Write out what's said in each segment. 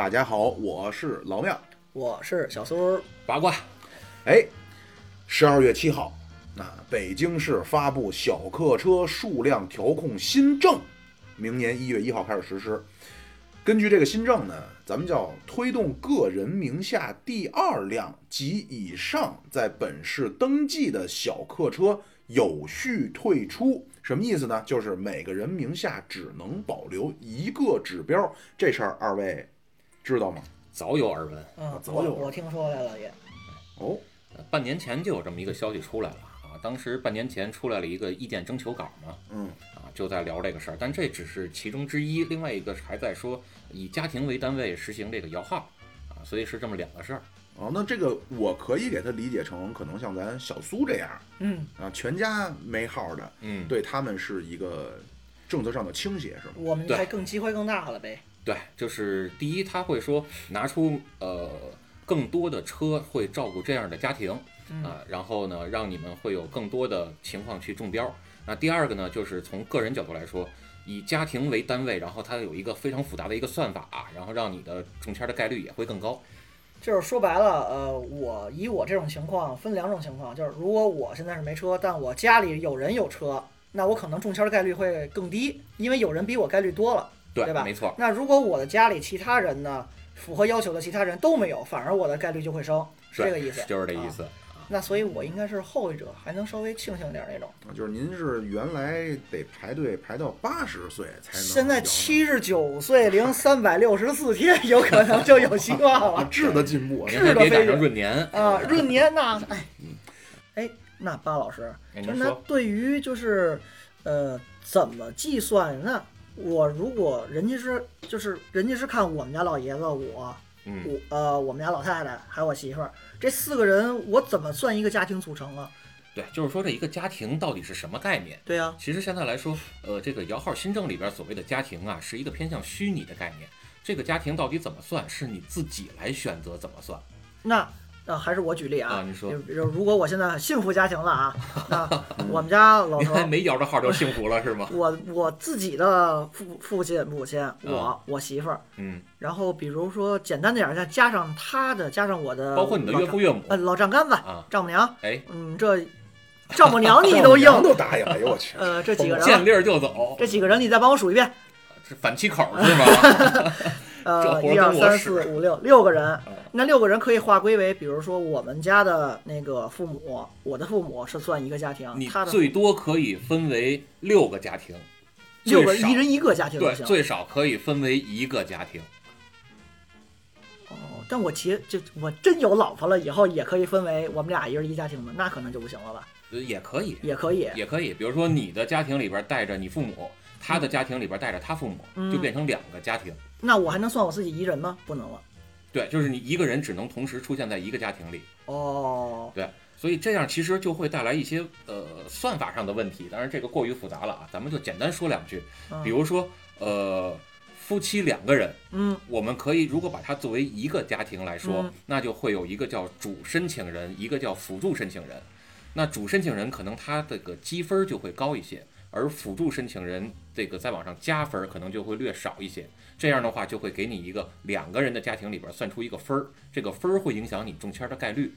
大家好，我是老庙。我是小苏，八卦，哎，十二月七号，那北京市发布小客车数量调控新政，明年一月一号开始实施。根据这个新政呢，咱们叫推动个人名下第二辆及以上在本市登记的小客车有序退出。什么意思呢？就是每个人名下只能保留一个指标。这事儿二位知道吗？早有耳闻。嗯，早有我我听说来了也，哦，呃半年前就有这么一个消息出来了啊，当时半年前出来了一个意见征求稿嘛，嗯，啊，就在聊这个事儿，但这只是其中之一，另外一个还在说以家庭为单位实行这个摇号啊，所以是这么两个事儿。哦，那这个我可以给他理解成，可能像咱小苏这样嗯，啊，全家没号的，嗯，对他们是一个政策上的倾斜，是吗？我们对还更机会更大了呗。对，就是第一，他会说拿出呃更多的车会照顾这样的家庭嗯啊，然后呢，让你们会有更多的情况去中标。那第二个呢，就是从个人角度来说，以家庭为单位，然后它有一个非常复杂的一个算法，然后让你的中签的概率也会更高。就是说白了，呃，我以我这种情况分两种情况，就是如果我现在是没车，但我家里有人有车，那我可能中签的概率会更低，因为有人比我概率多了。对，对吧没错，那如果我的家里其他人呢，符合要求的其他人都没有，反而我的概率就会升，是这个意思。就是这意思。那所以我应该是后一者，还能稍微庆幸点儿那种。啊，就是您是原来得排队排到八十岁才能现在七十九岁零三百六十四天，有可能就有希望啊，了。质的进步啊，是的您还别赶非常闰年啊，闰年那哎，哎，那巴老师，哎就那对于就是呃怎么计算？那我如果人家是就是人家是看我们家老爷子，我嗯，我呃我们家老太太还有我媳妇儿这四个人，我怎么算一个家庭组成啊？对，就是说这一个家庭到底是什么概念？对啊、其实现在来说，呃，这个摇号新政里边所谓的家庭啊，是一个偏向虚拟的概念。这个家庭到底怎么算，是你自己来选择怎么算。那呃还是我举例啊，啊你说。就比如如果我现在幸福家庭了啊，那 我们家老您头还没摇着号就幸福了是吗？我我自己的父父亲、母亲，我、我媳妇儿，嗯，然后比如说简单点儿，再加上他的，加上我的，包括你的岳父岳母呃老丈杆子、啊，丈母娘，哎，嗯，这丈母娘你都硬娘，都答应了，哎呦我去，呃，这几个人啊，见粒儿就走，这几个人你再帮我数一遍，这反七口 是吗？这呃，一二三四五六六个人嗯，那六个人可以划归为，比如说我们家的那个父母，我的父母是算一个家庭，你他的最多可以分为六个家庭，六个一人一个家庭对，最少可以分为一个家庭。哦，但我其实就我真有老婆了，以后也可以分为我们俩一人一家庭吗，那可能就不行了吧？呃也可以，也可以。也可以。比如说你的家庭里边带着你父母，他的家庭里边带着他父母，嗯就变成两个家庭。那我还能算我自己一人吗？不能了。对，就是你一个人只能同时出现在一个家庭里。哦，对，所以这样其实就会带来一些呃算法上的问题。当然这个过于复杂了啊，咱们就简单说两句。嗯比如说呃夫妻两个人，嗯我们可以如果把它作为一个家庭来说，嗯那就会有一个叫主申请人，一个叫辅助申请人。那主申请人可能他这个积分就会高一些，而辅助申请人这个再往上加分可能就会略少一些。这样的话就会给你一个两个人的家庭里边算出一个分儿，这个分儿会影响你中签的概率。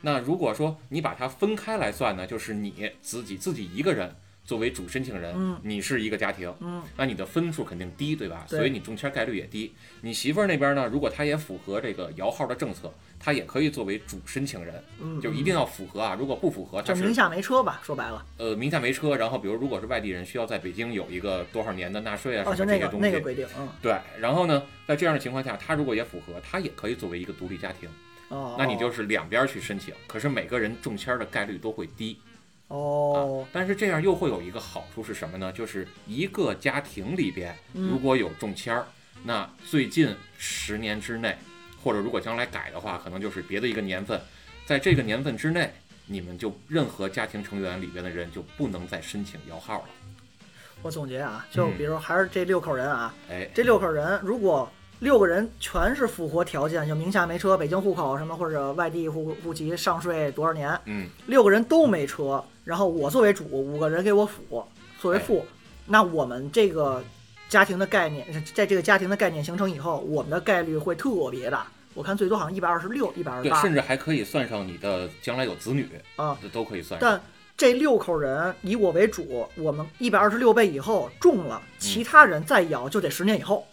那如果说你把它分开来算呢，就是你自己自己一个人作为主申请人，嗯你是一个家庭，嗯那你的分数肯定低，对吧？对所以你中签概率也低。你媳妇儿那边呢，如果她也符合这个摇号的政策，她也可以作为主申请人，嗯，就一定要符合啊。如果不符合，她就是名下没车吧？说白了，呃名下没车，然后比如如果是外地人，需要在北京有一个多少年的纳税啊哦，什么这些东西。那个规定，嗯，对，然后呢，在这样的情况下，他如果也符合，他也可以作为一个独立家庭，哦，那你就是两边儿去申请，可是每个人中签儿的概率都会低。哦，但是这样又会有一个好处是什么呢？就是一个家庭里边嗯如果有中签儿，那最近十年之内，或者如果将来改的话，可能就是别的一个年份，在这个年份之内，你们就任何家庭成员里边的人就不能再申请摇号了。我总结啊，就嗯比如还是这六口人啊，哎，这六口人如果六个人全是符合条件，就名下没车、北京户口什么或者外地户户籍上税多少年，嗯，六个人都没车，然后我作为主，五个人给我辅作为副，那我们这个家庭的概念，在这个家庭的概念形成以后，我们的概率会特别大。我看最多好像一百二十六、一百二十，八甚至还可以算上你的将来有子女，啊。这都可以算上。但这六口人以我为主，我们一百二十六倍以后中了，其他人再摇就得十年以后。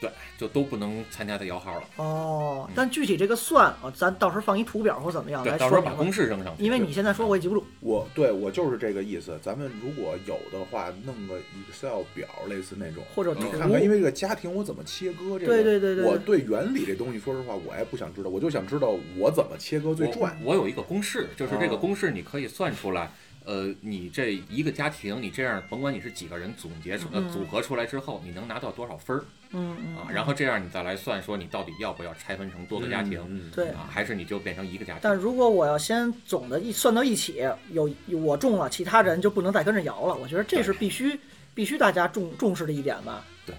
对，就都不能参加的摇号了。哦，但具体这个算啊，咱到时候放一图表或怎么样到时候把公。式扔上去。因为你现在说我也记不住。我对我就是这个意思。咱们如果有的话，弄个 Excel 表，类似那种，或者你看看，因为这个家庭我怎么切割这个，对对对对我对原理这东西，说实话，我也不想知道，我就想知道我怎么切割最赚。我有一个公式，就是这个哦公式你可以算出来。呃，你这一个家庭，你这样甭管你是几个人总结出呃嗯组合出来之后，你能拿到多少分儿嗯嗯啊？然后这样你再来算说你到底要不要拆分成多个家庭嗯，对啊，还是你就变成一个家庭？但如果我要先总的一算到一起，有我中了，其他人就不能再跟着摇了。我觉得这是必须必须大家重重视的一点吧。啊，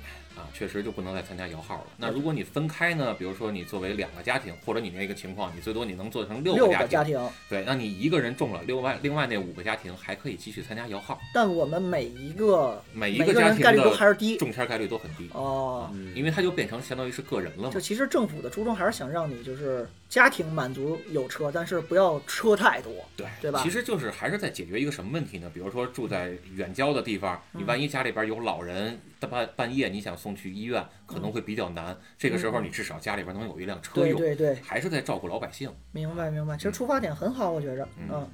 确实就不能再参加摇号了。那如果你分开呢？比如说你作为两个家庭，或者你那个情况，你最多你能做成六六个家庭。个家庭，对，那你一个人中了，另外另外那五个家庭还可以继续参加摇号，但我们每一个每一个家庭人概率都的还是低。中签概率都很低，哦，嗯因为它就变成相当于是个人了嘛就。其实政府的初衷还是想让你就是家庭满足有车，但是不要车太多。对对吧其实就是还是在解决一个什么问题呢？比如说住在远郊的地方，你万一家里边有老人，半半夜你想送去医院，可能会比较难。这个时候你至少家里边能有一辆车对用，对对，还是在照顾老百姓。明白明白。其实出发点很好，我觉着。嗯嗯。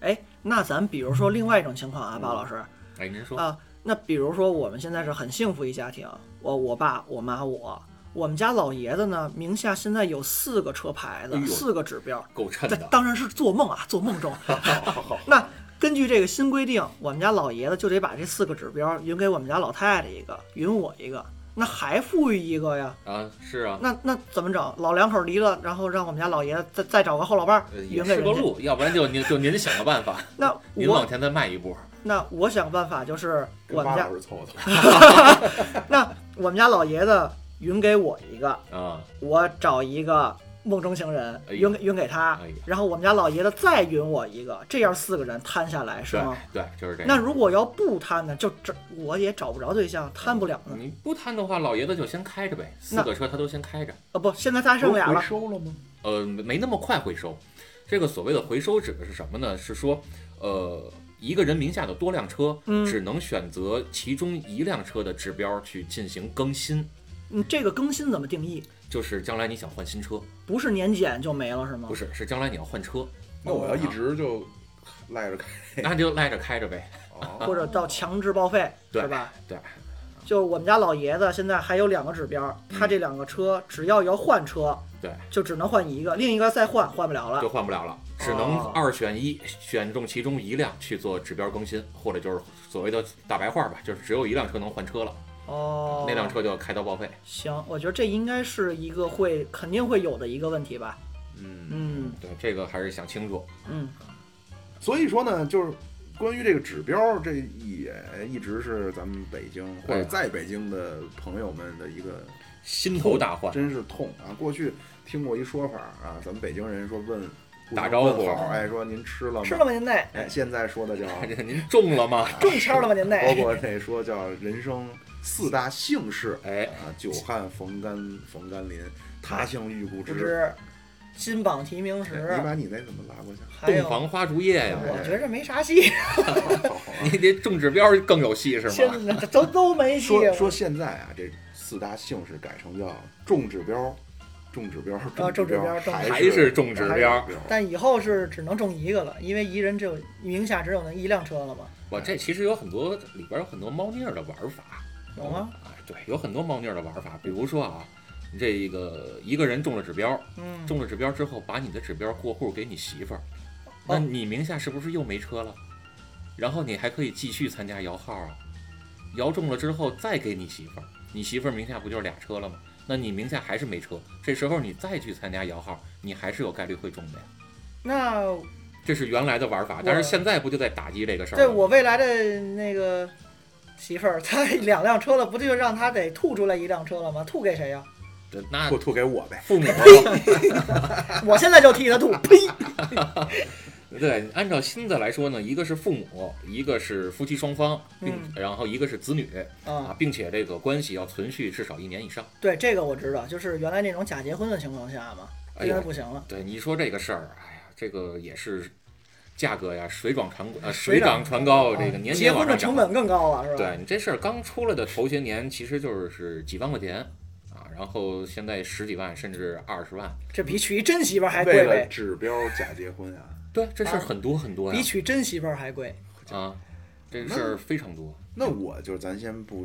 哎，那咱比如说另外一种情况啊，巴老师哎，您说，啊，那比如说我们现在是很幸福一家庭，我我爸我妈我，我们家老爷子呢名下现在有四个车牌子哎，四个指标。够称的。这当然是做梦啊，做梦中。那根据这个新规定，我们家老爷子就得把这四个指标匀给我们家老太太一个，匀我一个，那还富裕一个呀？啊，是啊，那那怎么整？老两口离了，然后让我们家老爷子再再找个后老伴儿匀给人家。是个路，要不然就您就您想个办法，那我您往前再迈一步。那我想办法就是我们家凑凑。那我们家老爷子匀给我一个，啊，我找一个梦中情人哎呀匀给匀给他然后我们家老爷子再匀我一个，这样四个人摊下来是对吗？对，就是这样。那如果要不摊呢，就这我也找不着对象，摊不了呢。你不摊的话，老爷子就先开着呗，四个车他都先开着。啊不，现在他还剩俩回了。收了吗？呃，没那么快回收。这个所谓的回收指的是什么呢？是说，呃，一个人名下的多辆车，嗯只能选择其中一辆车的指标去进行更新，嗯，这个更新怎么定义？就是将来你想换新车，不是年检就没了是吗？不是，是将来你要换车，那我要一直就赖着开。那就赖着开着呗。哦，或者到强制报废对是吧？对，就我们家老爷子现在还有两个指标，他这两个车只要要换车，对，就只能换一个，另一个再换换不了了就。换不了了，只能哦二选一，选中其中一辆去做指标更新，或者就是所谓的大白话吧，就是只有一辆车能换车了，哦，那辆车就要开到报废。行，我觉得这应该是一个会肯定会有的一个问题吧。嗯，嗯对，这个还是想清楚。嗯，所以说呢，就是关于这个指标，这也一直是咱们北京或者在北京的朋友们的一个心头大患，真是痛啊！过去听过一说法啊，咱们北京人说问打招呼好，哎，说您吃了吗？吃了吗您那？哎，现在说的叫，您中了吗？中签了吗您包？括这说叫人生四大姓氏哎，啊，久旱逢甘逢甘霖，他乡遇故知。不知金榜题名时，你把你那怎么拉过去？洞房花烛夜呀，我觉着没啥戏，你这中指标更有戏是吗现吗？在都都没戏。说说现在啊，这四大姓氏改成叫中指标，中指标，中指标重还还是中指标。但以后是只能中一个了，因为一人只有名下只有那一辆车了嘛。我这其实有很多里边有很多猫腻儿的玩法。有吗？哎，对，有很多猫腻儿的玩法，比如说啊，你这个一个人中了指标，嗯，中了指标之后，把你的指标过户给你媳妇儿，那哦你名下是不是又没车了？然后你还可以继续参加摇号啊，摇中了之后再给你媳妇儿，你媳妇儿名下不就是俩车了吗？那你名下还是没车，这时候你再去参加摇号，你还是有概率会中的呀。那这是原来的玩法，但是现在不就在打击这个事儿对？我未来的那个媳妇儿，他 两辆车了，不就让他得吐出来一辆车了吗？吐给谁呀？对那吐吐给我呗。父母 我现在就替他吐，呸！对，按照新的来说呢，一个是父母，一个是夫妻双方，并、嗯然后一个是子女啊啊，，并且这个关系要存续至少一年以上。对这个我知道，就是原来那种假结婚的情况下嘛，现在哎呦不行了。对，你说这个事儿，哎呀，这个也是价格呀水涨船呃水水涨船高，这个啊年结婚的年往上涨。成本更高了，是吧？对你这事儿刚出来的头些年，其实就是几万块钱啊，然后现在十几万甚至二十万。这比娶一真媳妇儿还为了贵呗，指标假结婚啊，对，这事儿啊很多很多呀比娶真媳妇儿还贵。啊，这个事儿非常多。那我就是咱先不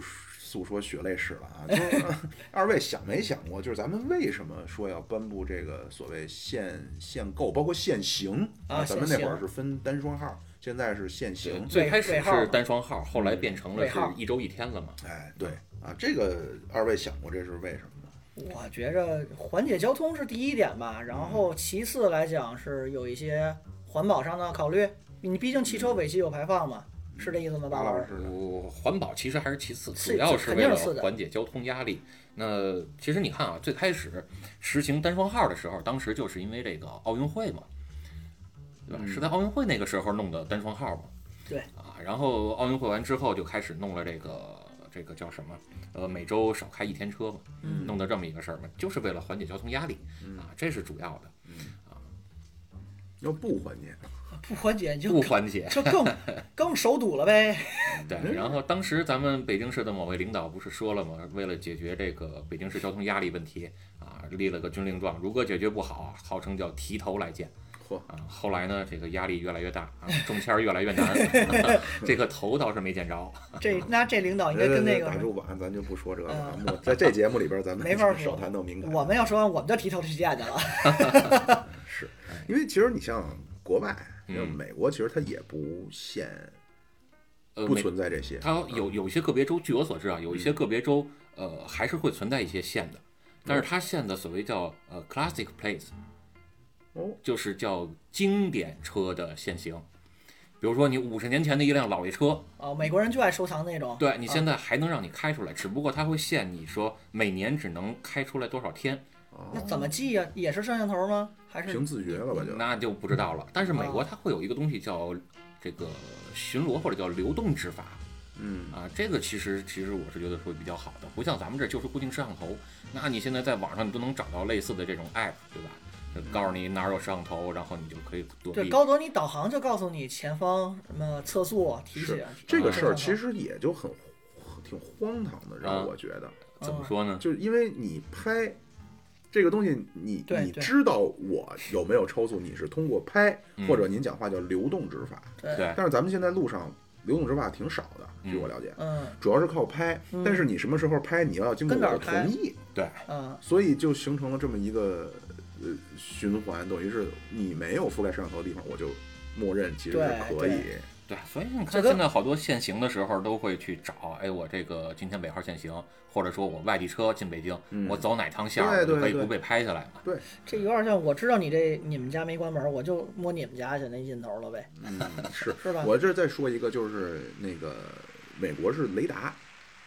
诉说血泪史了啊，就是 二位想没想过，就是咱们为什么说要颁布这个所谓限限购，包括限行啊咱们那会儿是分单双号，现在是限行。最开始是单双号，后来变成了是一周一天了嘛。哎，对啊，这个二位想过这是为什么吗？我觉着缓解交通是第一点吧，然后其次来讲是有一些环保上的考虑。你毕竟汽车尾气有排放嘛，是这意思吗，巴老师？马老师呢？我环保其实还是其次，主要是为了缓解交通压力。那其实你看啊，最开始实行单双号的时候，当时就是因为这个奥运会嘛，对吧？嗯是在奥运会那个时候弄的单双号嘛。对啊，然后奥运会完之后就开始弄了这个这个叫什么？呃，每周少开一天车嘛，嗯弄的这么一个事儿嘛，就是为了缓解交通压力啊，这是主要的，啊要不缓解，不缓解就不缓解。就更 更手堵了呗。对，然后当时咱们北京市的某位领导不是说了吗？为了解决这个北京市交通压力问题啊，立了个军令状，如果解决不好啊，号称叫提头来见嚯，啊。后来呢，这个压力越来越大啊，中签儿越来越难，这个头倒是没见着。这那这领导应该跟那个打住吧，咱就不说这个了嗯。在这节目里边，咱们没法说少谈到敏感。我们要说完，我们就提头去见去了。是因为其实你像国外，嗯像美国，其实它也不限，呃，不存在这些。它有有一些个别州，据我所知啊，有一些个别州呃还是会存在一些限的，但是它限的所谓叫呃 classic place，哦，就是叫经典车的限行。比如说你五十年前的一辆老爷车，哦，美国人就爱收藏那种。对你现在还能让你开出来，只不过它会限你说每年只能开出来多少天，那怎么记呀？也是摄像头吗？还是凭自觉了吧就。那就不知道了。但是美国哦它会有一个东西叫这个巡逻或者叫流动执法嗯，啊，这个其实其实我是觉得会比较好的，不像咱们这就是固定摄像头，那你现在在网上你都能找到类似的这种 app，对吧？就告诉你哪儿有摄像头，然后你就可以躲对，避。高德你导航就告诉你前方什么测速提醒是。这个啊事儿其实也就很挺荒唐的，让啊我觉得，怎么说呢？就是因为你拍这个东西，你你知道我有没有超速，你是通过拍嗯。或者您讲话叫流动执法，对，但是咱们现在路上流动执法挺少的，据嗯。我了解，嗯。主要是靠拍，嗯。但是你什么时候拍，你要经过我的同意，对，嗯，所以就形成了这么一个呃循环，等于是你没有覆盖摄像头的地方，我就默认其实是可以。对，所以你看现在好多限行的时候都会去找，哎，我这个今天尾号限行，或者说我外地车进北京，嗯我走哪趟线儿，可以不被拍下来嘛。对，这有点像我知道你这你们家没关门，我就摸你们家去那劲头了呗，嗯，是是吧？我这再说一个，就是那个美国是雷达，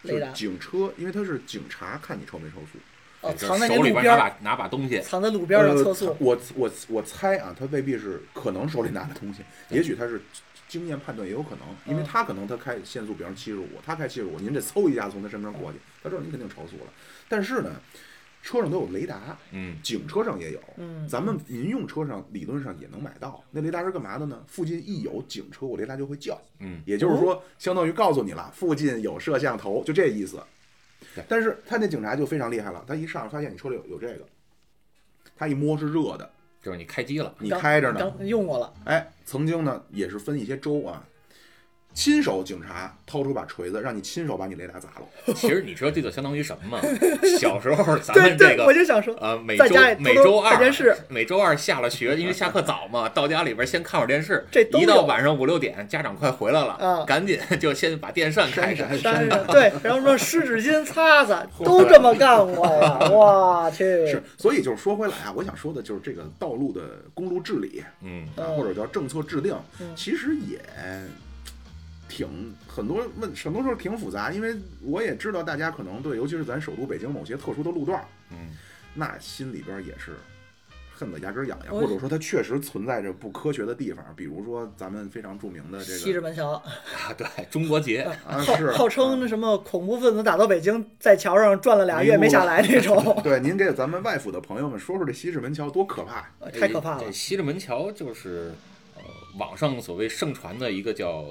就是雷达警车，因为它是警察看你超没超速。哦，就是藏在那手里路边拿把拿把东西，藏在路边儿上呃测速。我我我猜啊，他未必是可能手里拿的东西，也许他是经验判断也有可能，因为嗯他可能他开限速，比方七十五，他开七十五，您这嗖一下从他身边过去，他知道您肯定超速了。但是呢，车上都有雷达，嗯，警车上也有，嗯，咱们民用车上理论上也能买到。那雷达是干嘛的呢？附近一有警车，我雷达就会叫。嗯，也就是说，相当于告诉你了，附近有摄像头，就这意思对。但是他那警察就非常厉害了，他一上发现你车里有有这个，他一摸是热的，就是你开机了，你开着呢。刚用过了，哎，曾经呢也是分一些州啊，亲手警察掏出把锤子，让你亲手把你雷达砸了。其实你知道这就相当于什么吗？小时候咱们这个我就想说，呃，每家每周二看电视每周二下了学，因为下课早嘛，到家里边先看会儿电视。这一到晚上五六点，家长快回来了，啊赶紧就先把电扇开开。闪闪但是对，然后说湿纸巾擦擦，都这么干过呀！我去，是，所以就是说回来啊，我想说的就是这个道路的公路治理嗯，或者叫政策制定嗯，其实也挺很多问，很多时候挺复杂，因为我也知道大家可能对，尤其是咱首都北京某些特殊的路段儿，嗯，那心里边也是恨得牙根痒痒，或者说它确实存在着不科学的地方，比如说咱们非常著名的这个西直门桥，啊，对，中国结，啊是。号号称那什么恐怖分子打到北京，在桥上转了俩月没下来那种，对，您给咱们外府的朋友们说说这西直门桥多可怕？呃太可怕了。这。西直门桥就是呃网上所谓盛传的一个叫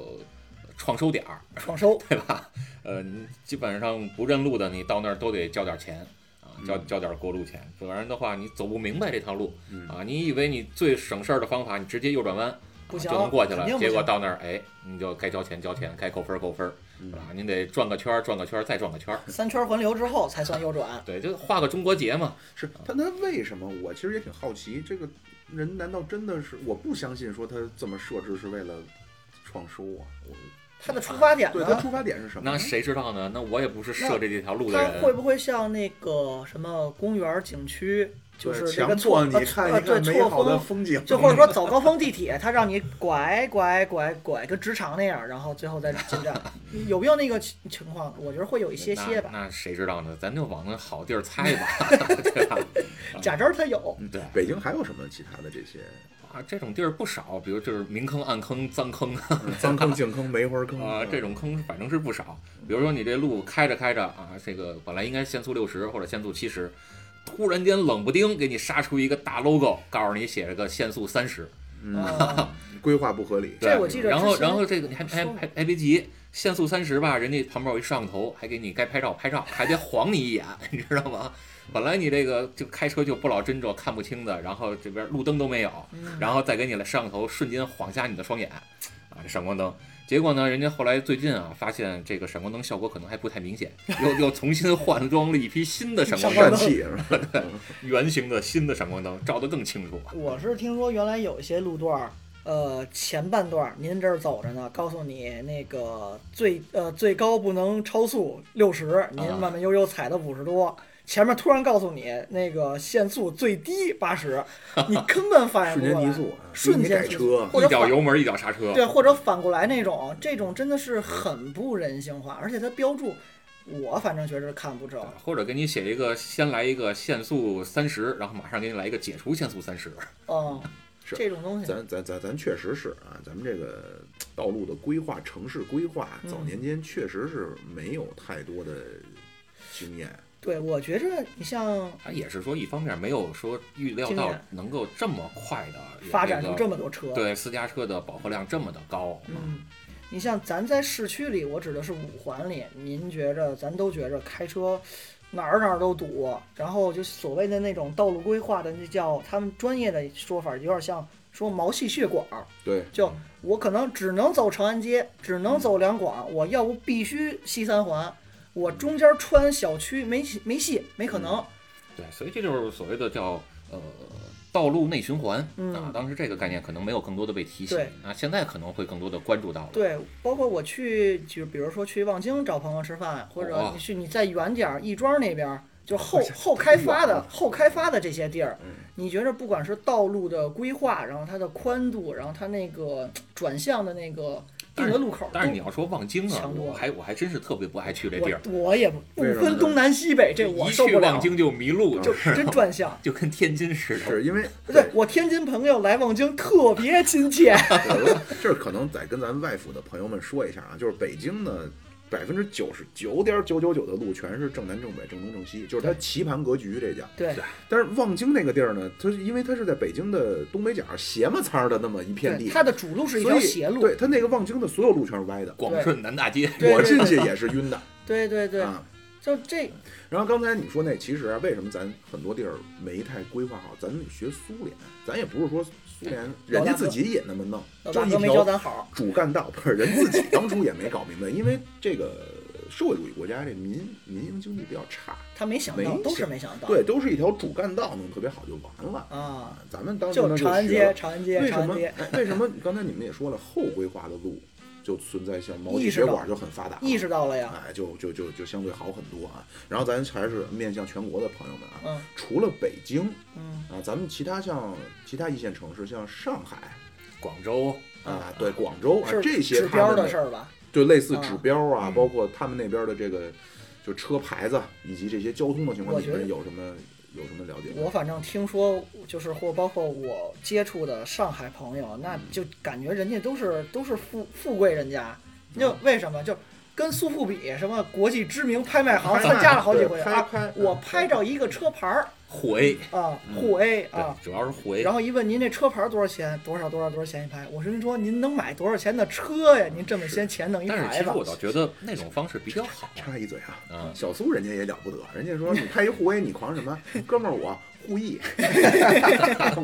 创收点儿，创收，对吧？呃，你基本上不认路的，你到那儿都得交点钱啊，交交点过路钱，不然的话你走不明白这条路嗯啊。你以为你最省事儿的方法，你直接右转弯。不行就能过去了结果到那儿，哎，你就该交钱交钱，该扣分儿扣分是吧？您得转个圈儿，转个圈儿，再转个圈儿，三圈环流之后才算右转。对，就画个中国结嘛。是他那为什么？我其实也挺好奇，这个人难道真的是？我不相信说他这么设置是为了创收啊！我它的出发点呢？对他出发点是什么？那谁知道呢？那我也不是设这这条路的它会。不会像那个什么公园景区，就是对这个强迫你看一看对错美好的峰，风景，就或者说早高峰地铁，它让你拐拐拐拐，跟直肠那样，然后最后再进站，有没有那个情情况？我觉得会有一些些吧。那那谁知道呢？咱就往那好地儿猜吧，对吧？假真儿它有，对北京还有什么其他的这些啊，这种地儿不少，比如就是明坑、暗坑、脏坑脏坑、井坑、梅花坑啊，这种坑反正是不少。比如说你这路开着开着啊，这个本来应该限速六十或者限速七十，突然间冷不丁给你杀出一个大 logo，告诉你写着个限速三十。嗯，啊，规划不合理。这我记着然后然后这个你还还还还别急，限速三十吧，人家旁边有一摄像头，还给你该拍照拍照，还得晃你一眼，你知道吗？本来你这个就开车就不老真着看不清的，然后这边路灯都没有，嗯然后再给你来摄像头瞬间晃瞎你的双眼，啊，这闪光灯。结果呢，人家后来最近啊，发现这个闪光灯效果可能还不太明显，又又重新换装了一批新的闪光灯？圆形 的新的闪光灯，照得更清楚。我是听说原来有一些路段儿，呃，前半段儿您这儿走着呢，告诉你那个最呃最高不能超速六十，您啊慢慢悠悠踩到五十多。前面突然告诉你那个限速最低八十，你根本反应不过来，间提速啊，瞬间车速，或者一脚油门一脚刹车，对，或者反过来那种，这种真的是很不人性化，而且它标注，我反正觉着看不着。或者给你写一个，先来一个限速三十，然后马上给你来一个解除限速三十。哦，是这种东西，咱咱咱咱确实是啊，咱们这个道路的规划、城市规划，嗯早年间确实是没有太多的经验。对我觉着你像他也是说，一方面没有说预料到能够这么快的发展出这么么多车，对私家车的饱和量这么的高。嗯，你像咱在市区里，我指的是五环里，您觉着咱都觉着开车哪儿哪儿都堵，然后就所谓的那种道路规划的那叫他们专业的说法，有点像说毛细血管儿，对，就我可能只能走长安街，只能走两广，我要不必须西三环，我中间穿小区没戏没戏，没可能。对，所以这就是所谓的叫呃道路内循环、嗯啊。当时这个概念可能没有更多的被提醒对啊，现在可能会更多的关注到了。对，包括我去，就比如说去望京找朋友吃饭，或者哦你去你再远点儿，亦庄那边儿，就后后开发的后开发的这些地儿嗯，你觉着不管是道路的规划，然后它的宽度，然后它那个转向的那个定个路口，但是你要说望京啊我还我还真是特别不爱去这地儿，我我也不分东南西北，这我一受不了去望，京就迷路，就真转向。就跟天津似的。是因为对我天津朋友来望京特别亲切，我这可能得跟咱外府的朋友们说一下啊，就是北京呢，百分之九十九点九九九的路全是正南正北、正东正西，就是它棋盘格局这叫。对。但是望京那个地儿呢，它是因为它是在北京的东北角斜么擦的那么一片，地，它的主路是一所以条斜路，对它那个望京的所有路全是歪的，广顺南大街，我进去也是晕的。对对对，啊。就这。然后刚才你说那，其实啊，为什么咱很多地儿没太规划好？咱学苏联，咱也不是说苏联人家自己也那么弄，老就一条咱好，主干道，不是人自己当初也没搞明白，因为这个社会主义国家这民民营经济比较差，他没想到，都是没想到，对，都是一条主干道弄特别好就完了。啊，咱们当时就长安街，长安街，为什么？为什么刚才你们也说了，后规划的路就存在像毛细血管就很发达，意识到了呀，哎，就就就就相对好很多啊。然后咱还是面向全国的朋友们啊，嗯除了北京嗯，啊，咱们其他像其他一线城市，像上海广州啊，对，广州啊是这些指标的事儿吧？就类似啊指标啊，嗯包括他们那边的这个就车牌子以及这些交通的情况，你们有什么有什么了解？我反正听说，就是或包括我接触的上海朋友，那就感觉人家都是都是富富贵人家，就为什么就跟苏富比什么国际知名拍卖行参加了好几回啊我嗯拍。照一个车牌儿沪 A，啊，嗯沪 A 对啊，，主要是沪 A。然后一问您这车牌多少钱？多少多少多少钱一排？我说您说您能买多少钱的车呀？您这么些钱弄一但是其实我？倒觉得那种方式比较好。插一嘴啊，嗯小苏人家也了不得，人家说你开一沪 A，你狂什么？哥们儿我护翼，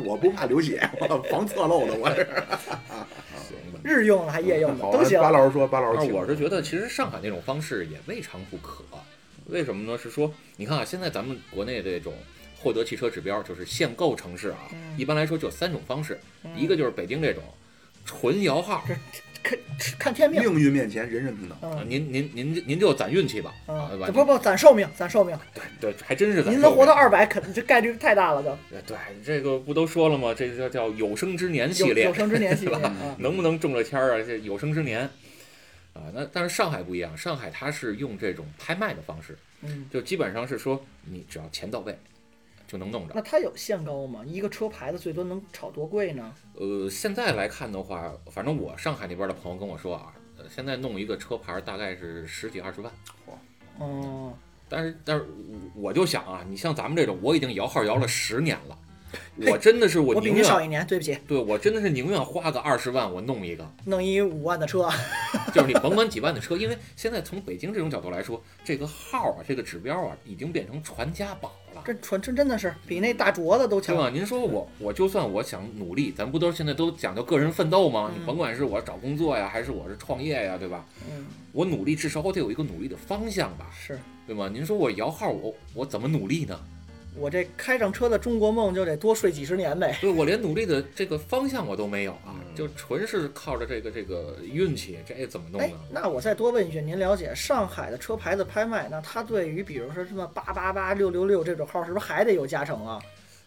我不怕流血，我防侧漏的，我是。行吧。日用的还夜用的好，都行。巴老师说，巴老师我是觉得，其实上海那种方式也未尝不可。为什么呢？是说，你看啊，现在咱们国内这种获得汽车指标，就是限购城市啊，嗯一般来说就有三种方式，一个就是北京这种纯摇号，看看天命。命运面前人人平等。您您您您就攒运气吧，不不，攒寿命，攒寿命。对对，还真是攒您能活到二百，肯定这概率太大了，都。对，这个不都说了吗？这个叫有生之年系列有有，生之年系 列能不能中了签儿啊？这有生之年啊，那但是上海不一样，上海它是用这种拍卖的方式，嗯，就基本上是说你只要钱到位就能弄着。那它有限高吗？一个车牌子最多能炒多贵呢？呃，现在来看的话，反正我上海那边的朋友跟我说啊，呃现在弄一个车牌大概是十几二十万。哦，但是但是我就想啊，你像咱们这种，我已经摇号摇了十年了，我真的是我我比宁愿，您少一年，对不起，对我真的是宁愿花个二十万我弄一个，弄一五万的车，就是你甭管几万的车，因为现在从北京这种角度来说，这个号啊，这个指标啊，已经变成传家宝了。这纯真真的是比那大镯子都强。对吧？您说我，我就算我想努力，咱不都现在都讲究个人奋斗吗？嗯你甭管是我找工作呀，还是我是创业呀，对吧？嗯，我努力至少我得有一个努力的方向吧，是对吗？您说我摇号，我我怎么努力呢？我这开上车的中国梦就得多睡几十年呗。对我连努力的这个方向我都没有啊，嗯就纯是靠着这个这个运气，这怎么弄哎呢？，那我再多问一句，您了解上海的车牌子拍卖，那它对于比如说什么八八八六六六这种号，是不是还得有加成啊？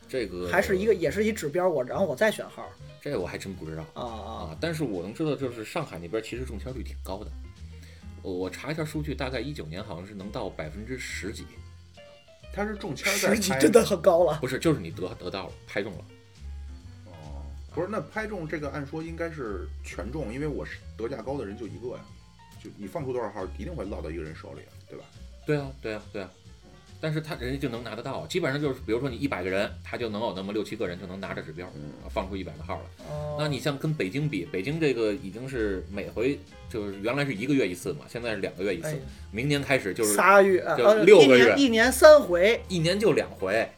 这个还是一个也是一指标，我然后我再选号这我还真不知道啊啊啊，但是我能知道就是上海那边其实中签率挺高的，我我查一下数据，大概一九年好像是能到百分之十几，他是中签儿在拍，真的很高了。不是就是你得得到了拍中了。哦，不是，那拍中这个按说应该是全中，因为我是得价高的人就一个呀，就你放出多少号，一定会落到一个人手里，对吧？对啊，对啊，对啊。但是他人家就能拿得到，基本上就是，比如说你一百个人，他就能有那么六七个人就能拿着指标，嗯。放出一百个号来。哦，那你像跟北京比，北京这个已经是每回就是原来是一个月一次嘛，现在是两个月一次。哎，明年开始就是仨月，就六个月。一年三回，一年就两回，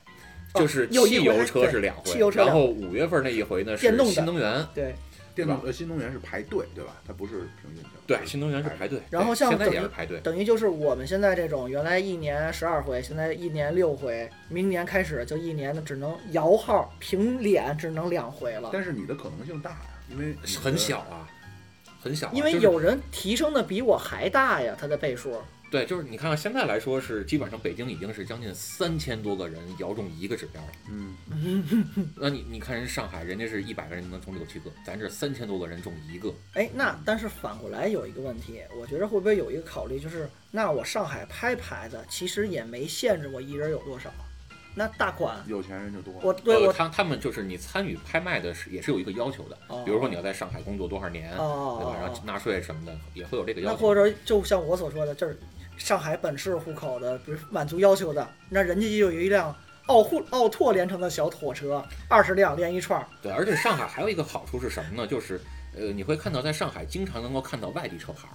哦就是汽油车是两回，汽油车然后五月份那一回呢是电动新能源，对。电动呃新能源是排队，对吧？它不是平均性。对，新能源是排队，然后像对现在也等于是排队，等于就是我们现在这种原来一年十二回，现在一年六回，明年开始就一年的只能摇号凭脸只能两回了，但是你的可能性大呀，因为很小啊，很小啊，因为有人提升的比我还大呀，他的倍数。对，就是你看看现在来说是基本上北京已经是将近三千多个人摇中一个指标了。嗯，那你你看人上海，人家是一百个人能中六七个，咱这三千多个人中一个，哎，那但是反过来有一个问题，我觉得会不会有一个考虑，就是那我上海拍牌子其实也没限制我一人有多少，那大款有钱人就多。呃，我对我他他们就是你参与拍卖的是也是有一个要求的，哦比如说你要在上海工作多少年，哦对吧？然后纳税什么的也会有这个要求。那或者就像我所说的，就是上海本市户口的，比如满足要求的，那人家就有一辆奥户奥拓连成的小火车，二十辆连一串儿。对，而且上海还有一个好处是什么呢？就是呃，你会看到在上海经常能够看到外地车牌儿，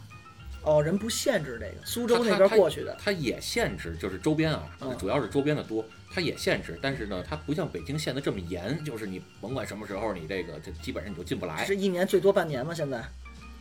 哦，人不限制这个，苏州那边过去的。它也限制，就是周边啊，嗯主要是周边的多，它也限制，但是呢，它不像北京限的这么严，就是你甭管什么时候你这个这基本上你就进不来是，一年最多半年吗？现在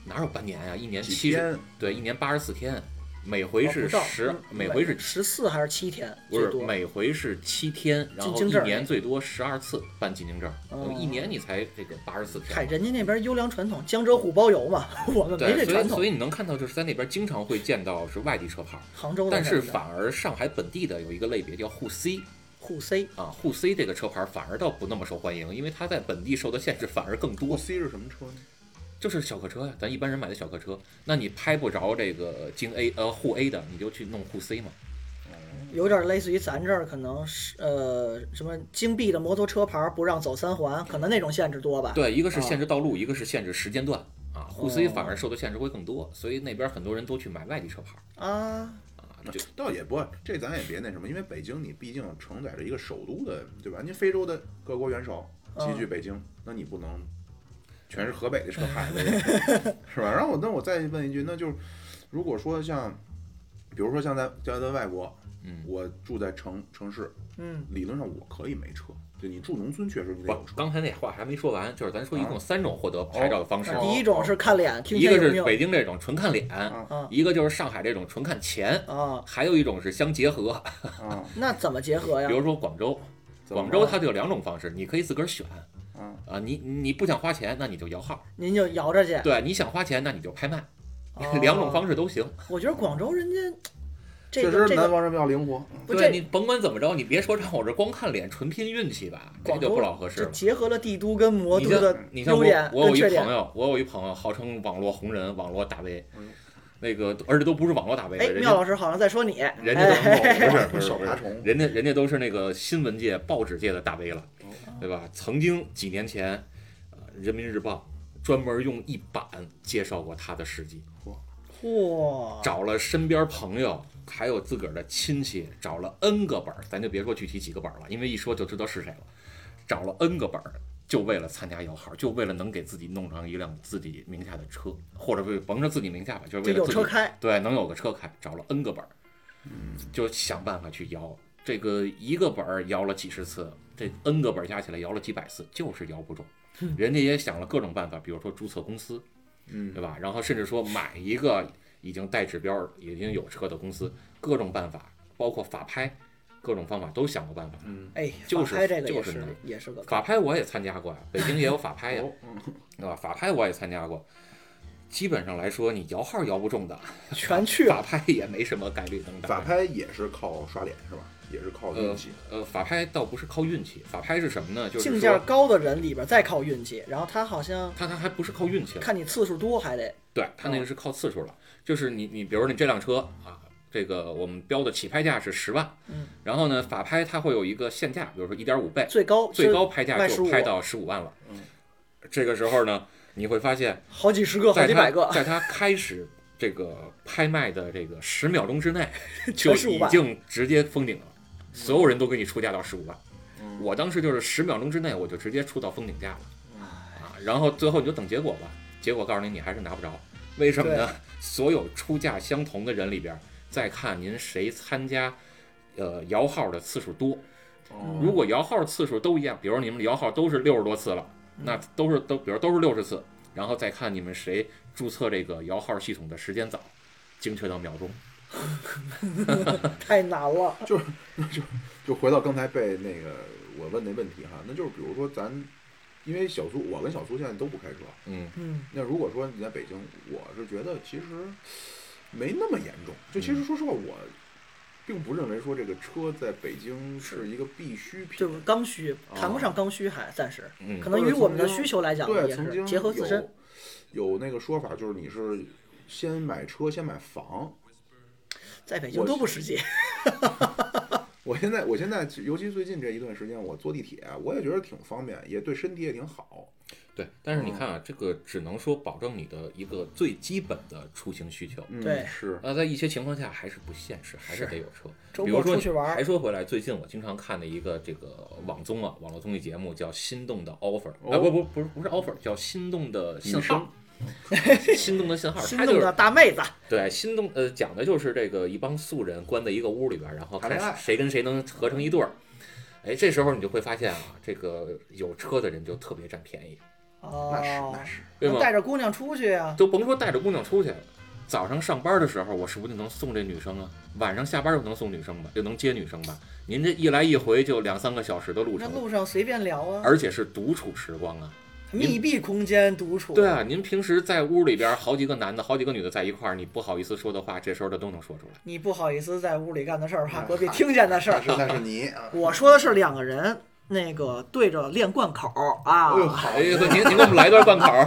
哪有半年呀、一年七对，一年八十四天，每回是十、嗯每回是十四还是七天不是？每回是七天，然后一进京证年最多十二次办进京证，哦。一年你才这个八十四嗨，人家那边优良传统，江浙沪包邮嘛，我们没，这传统所以所。以你能看到，就是在那边经常会见到是外地车牌儿，杭州的但是反而上海本地的有一个类别叫沪 C 沪 C 啊，沪 C 这个车牌儿反而倒不那么受欢迎，因为它在本地受的限制反而更多。沪多，C 是什么车呢？就是小客车呀，咱一般人买的小客车，那你拍不着这个京 A 呃沪 A 的，你就去弄沪 C 嘛。有点类似于咱这儿可能是呃什么京 B 的摩托车牌儿不让走三环，可能那种限制多吧？对，一个是啊限制道路，一个是限制时间段啊。沪 C 哦反而受的限制会更多，所以那边很多人都去买外地车牌儿啊，啊。就倒也不，这咱也别那什么，因为北京你毕竟承载着一个首都的，对吧？您非洲的各国元首齐聚北京，那你不能全是河北的车 牌子，是吧？然后我那我再问一句，那就是如果说像，比如说像在像在外国，嗯我住在城城市，嗯，理论上我可以没车，对你住农村确实你得不有车，，刚才那话还没说完，就是咱说一共啊三种获得牌照的方式，哦第一种是看脸，一个是北京这种纯看脸，啊一个就是上海这种纯看钱，啊，还有一种是相结合，啊，那怎么结合呀比？如说广州，广州它就有两种方式，你可以自个儿选啊啊，你你不想花钱，那你就摇号；您就摇着去，对，你想花钱，那你就拍卖，哦 两种方式都行。我觉得广州人家 这确个这个实南方人比较灵活，不这对你甭管怎么着，你别说让我这光看脸纯拼运气吧，这就州不老合适了。就结合了帝都跟魔你像都的你像我优点，我有跟缺点。一朋友，我有一朋友号称网络红人、网络大 V，嗯那个而且都不是网络大 V，哎，人家妙老师好像在说你，人家都哎不是不是不是小爬虫，人家人家都是那个新闻界、报纸界的大 V 了，哦对吧？曾经几年前，呃，《人民日报》专门用一版介绍过他的事迹，嚯，找了身边朋友，还有自个儿的亲戚，找了 N 个本儿，咱就别说具体几个本儿了，因为一说就知道是谁了。找了 N 个本儿，就为了参加摇号，就为了能给自己弄上一辆自己名下的车，或者是甭说自己名下吧，就是为了自己车开，对，能有个车开，找了 N 个本儿，嗯就想办法去摇。这个一个本儿摇了几十次，这 N 个本儿加起来摇了几百次，就是摇不中。人家也想了各种办法，比如说注册公司，嗯对吧？然后甚至说买一个已经带指标、已经有车的公司，各种办法，包括法拍，各种方法都想过办法。嗯，哎，就是法拍这个就是能也是个法拍我也参加过呀，北京也有法拍呀，对吧？法拍我也参加过。基本上来说，你摇号摇不中的，全去，法拍也没什么概率能打。法拍也是靠刷脸是吧？也是靠运呃气。呃，法拍倒不是靠运气，法拍是什么呢？就是境界说，高的人里边再靠运气，然后他好像他他还不是靠运气，看你次数多还得对，他那个是靠次数了。就是你你比如说你这辆车啊，这个我们标的起拍价是十万，嗯，然后呢法拍它会有一个限价，比如说一点五倍，最高最高拍价就拍到十五万了。嗯，这个时候呢，你会发现，好几十个、好几百个，在他开始这个拍卖的这个十秒钟之内，就全15万已经直接封顶了，所有人都给你出价到十五万。嗯我当时就是十秒钟之内，我就直接出到封顶价了嗯啊，然后最后你就等结果吧，结果告诉你你还是拿不着，为什么呢？所有出价相同的人里边，再看您谁参加，呃，摇号的次数多。哦如果摇号次数都一样，比如你们摇号都是六十多次了，那都是都，比如都是六十次，然后再看你们谁注册这个摇号系统的时间早，精确到秒钟。太难了。就是 就就回到刚才被那个我问那问题哈，那就是比如说咱，因为小苏，我跟小苏现在都不开车。嗯，嗯，那如果说你在北京，我是觉得其实没那么严重。就其嗯实说实话，我并不认为说这个车在北京是一个必需品。就是刚需，谈不上刚需，还暂时，嗯可能与我们的需求来讲对，结合自身。有有那个说法，就是你是先买车，先买房。在北京我都不实际。我现在，我现在，尤其最近这一段时间，我坐地铁，我也觉得挺方便，也对身体也挺好。对。但是你看啊，这个只能说保证你的一个最基本的出行需求。嗯，对是，那在一些情况下还是不现实，还是是得有车。周末比如说出去玩还说回来，最近我经常看的一个这个网综啊，网络综艺节目叫《心动的 offer》，哦啊不不不是不是 offer，叫《心动的信号》。心动的信号，心动的大妹子，对心动呃讲的就是这个一帮素人关在一个屋里边，然后看谁跟谁能合成一对儿。哎，这时候你就会发现啊，这个有车的人就特别占便宜，哦，那是那是，对吗？带着姑娘出去啊，都甭说带着姑娘出去，早上上班的时候，我是不是就能送这女生啊？晚上下班又能送女生吧，就能接女生吧？您这一来一回就两三个小时的路那程，路上随便聊啊，而且是独处时光啊。密闭空间独处。对啊，您平时在屋里边好几个男的、好几个女的在一块儿，你不好意思说的话，这时候他都能说出来。你不好意思在屋里干的事儿，怕哎隔壁听见的事儿那。是那是你啊。我说的是两个人那个对着练贯口啊哎，呦，好，意思，您您给我们来一段贯口儿。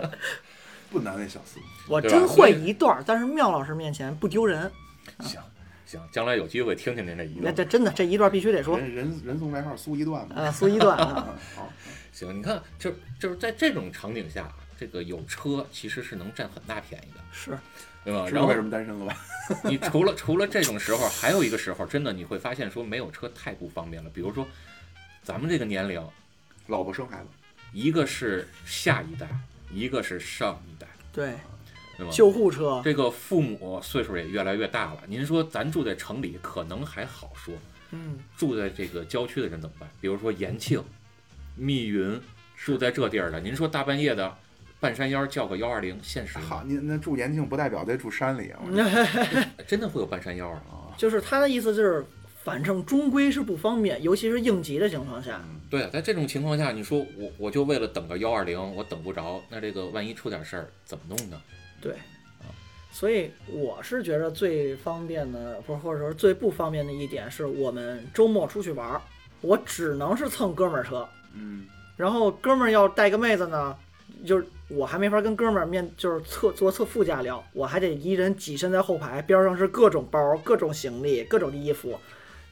不难为小四。我真会一段，但是妙老师面前不丢人。行行，将来有机会听听您这一段。那这真的这一段必须得说人人人送外号苏一段嘛。啊，苏一段啊，好，行，你看，就就是在这种场景下，这个有车其实是能占很大便宜的，是对吧？然后知道为什么单身了吧？你除了除了这种时候，还有一个时候，真的你会发现说没有车太不方便了。比如说，咱们这个年龄，老婆生孩子，一个是下一代，一个是上一代，对，对吧？救护车，这个父母岁数也越来越大了。您说咱住在城里可能还好说，嗯，住在这个郊区的人怎么办？比如说延庆、密云，住在这地儿的，您说大半夜的半山腰叫个幺二零，现实？好，您那住延庆不代表得住山里啊。真的会有半山腰啊？啊，就是他的意思就是，反正终归是不方便，尤其是应急的情况下，对啊，在这种情况下，你说我我就为了等个幺二零，我等不着，那这个万一出点事儿怎么弄呢？对，所以我是觉得最方便的，不是或者说最不方便的一点是我们周末出去玩儿，我只能是蹭哥们儿车，嗯，然后哥们儿要带个妹子呢，就是我还没法跟哥们儿面，就是侧坐侧副驾聊，我还得一人挤身在后排，边上是各种包、各种行李、各种衣服，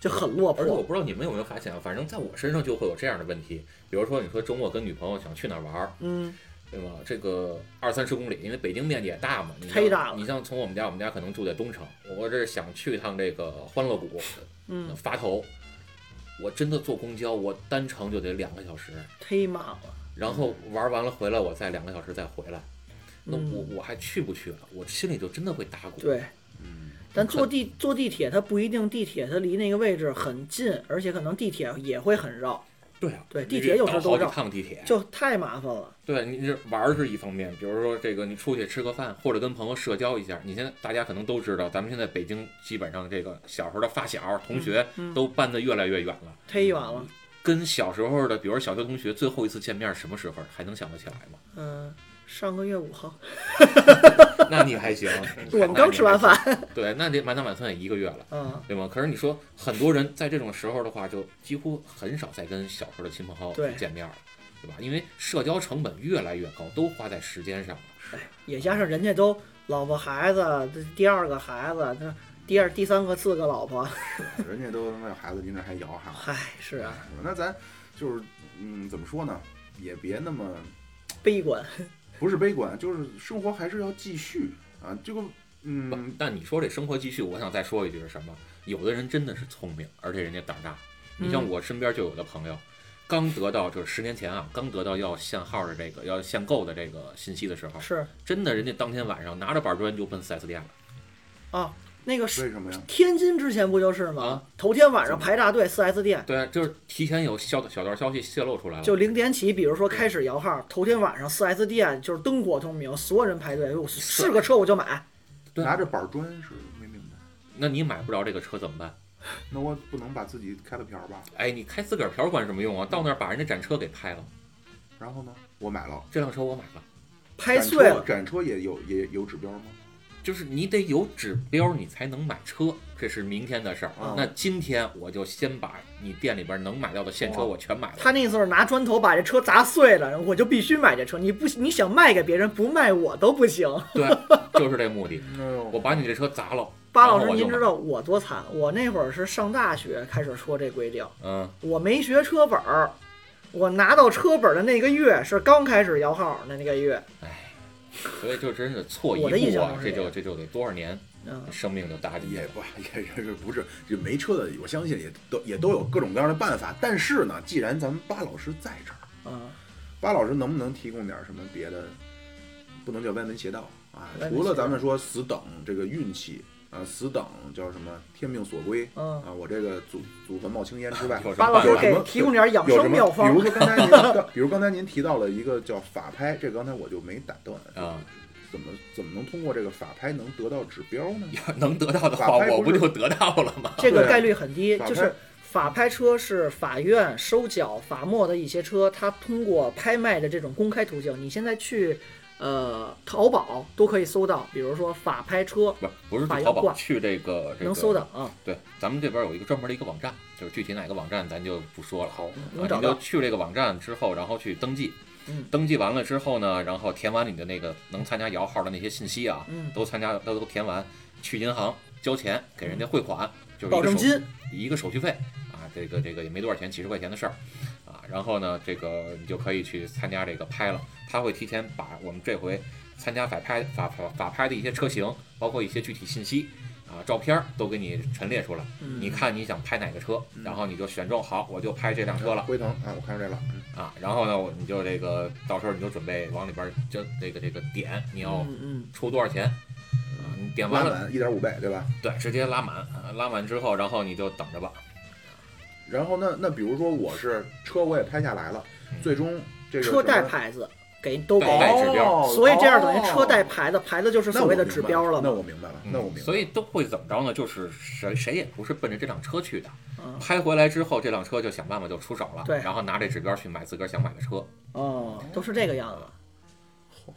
就很落魄。而且我不知道你们有没有发现啊，反正在我身上就会有这样的问题，比如说你说周末跟女朋友想去哪儿玩儿，嗯，对吧？这个二三十公里，因为北京面积也大嘛，你像忒大了你像从我们家，我们家可能住在东城，我这想去一趟这个欢乐谷，嗯，垡头，我真的坐公交，我单程就得两个小时，忒慢了。然后玩完了回来，我再两个小时再回来，那嗯我我还去不去了？我心里就真的会打鼓。对，嗯，但坐地坐地铁，它不一定地铁它离那个位置很近，而且可能地铁也会很绕，对啊，对地铁有时候都好几趟地铁，就太麻烦了。对你这玩儿是一方面，比如说这个你出去吃个饭，或者跟朋友社交一下。你现在大家可能都知道，咱们现在北京基本上这个小时候的发小、同学嗯都搬得越来越远了。忒远了。跟小时候的，比如小学同学最后一次见面什么时候，还能想得起来吗？嗯，上个月五号，那你还行，我们刚吃完饭。对，那这满打满算也一个月了。嗯，对吗？可是你说很多人在这种时候的话，就几乎很少再跟小时候的亲朋好友去见面了，对吧？因为社交成本越来越高，都花在时间上了。也加上人家都老婆孩子，这第二个孩子，这第二、第三个、四个老婆，人家都他妈有孩子，您这还摇哈。嗨，是啊，那咱就是，嗯，怎么说呢？也别那么悲观。不是悲观，就是生活还是要继续啊。这个，嗯，但你说这生活继续，我想再说一句是什么？有的人真的是聪明，而且人家胆儿大。你像嗯我身边就有的朋友，刚得到就是十年前啊，刚得到要限号的这个要限购的这个信息的时候，是真的人家当天晚上拿着板砖就奔四 S 店了。啊，那个是为什么呀？天津之前不就是吗？啊头天晚上排大队四 S 店，对，就是提前有小小道消息泄露出来了。就零点起，比如说开始摇号，头天晚上四 S 店就是灯火通明，所有人排队，哎呦是个车我就买。对拿着板砖是没明白。那你买不着这个车怎么办？那我不能把自己开了瓢吧？哎，你开自个儿瓢管什么用啊？到那儿把人家展车给拍了，然后呢，我买了。这辆车我买了。拍展车碎了，展车也有也有指标吗？就是你得有指标，你才能买车，这是明天的事儿。啊那今天我就先把你店里边能买到的现车我全买了。他那意思是拿砖头把这车砸碎了，我就必须买这车。你不你想卖给别人，不卖我都不行。对，就是这目的。我把你这车砸了。巴老师，您知道我多惨？我那会儿是上大学开始说这规定，嗯，我没学车本儿，我拿到车本儿的那个月是刚开始摇号的那个月。所以就真是错一步啊，这就这就得多少年嗯，生命就搭底。也不也也是不是就没车的，我相信也都也都有各种各样的办法。但是呢，既然咱们巴老师在这儿，啊，巴老师能不能提供点什么别的？不能叫歪门邪道啊！除了咱们说死等这个运气啊，死等叫什么天命所归嗯，啊，我这个祖祖坟冒青烟之外，有什巴老师给提供点养有什么？生妙方比如。说刚才您刚，比如刚才您提到了一个叫法拍，这刚才我就没打断啊。怎么怎么能通过这个法拍能得到指标呢？要能得到的话，法拍不是我不就得到了吗？这个概率很低，就是法拍车是法院收缴法没的一些车，它通过拍卖的这种公开途径，你现在去呃淘宝都可以搜到，比如说法拍车不不是法要挂去淘宝，去这个这个能搜到啊，对，咱们这边有一个专门的一个网站，就是具体哪个网站咱就不说了。好，啊，你就能找到。去这个网站之后，然后去登记。嗯登记完了之后呢，然后填完你的那个能参加摇号的那些信息啊，嗯都参加都都填完，去银行交钱给人家汇款，就是保证金，一个手续费啊，这个这个也没多少钱，几十块钱的事儿啊。然后呢，这个你就可以去参加这个拍了，他会提前把我们这回参加法拍法法法拍的一些车型，包括一些具体信息啊、照片儿都给你陈列出来。嗯你看你想拍哪个车，嗯然后你就选中，好，我就拍这辆车了辉腾啊，我看着这了，嗯啊。然后呢，我你就这个到时候你就准备往里边儿就这个这个点，你要出多少钱啊？你点完了，一点五倍，对吧？对，直接拉满，啊拉满之后，然后你就等着吧。然后那那比如说我是车我也拍下来了，嗯最终这个车带牌子给都给指标哦所以这样等于车带哦牌子，牌子就是所谓的指标了。那我明白了，那我明白所以都会怎么着呢？就是谁谁也不是奔着这辆车去的，嗯拍回来之后，这辆车就想办法就出手了，对然后拿这指标去买自个儿想买的车。哦，都是这个样子。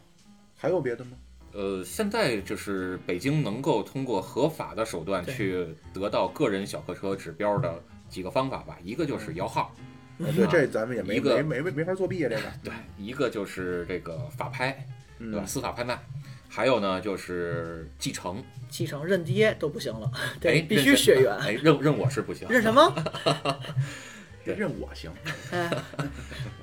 还有别的吗？呃，现在就是北京能够通过合法的手段去得到个人小客车指标的几个方法吧，一个就是摇号，啊对，啊这咱们也没一个没没没没法作弊啊，这个，对，一个就是这个法拍，对吧？嗯，司法拍卖，还有呢就是继承，继承认爹都不行了，对，必须血缘。哎，认认我是不行，认什么？这认我行，哎，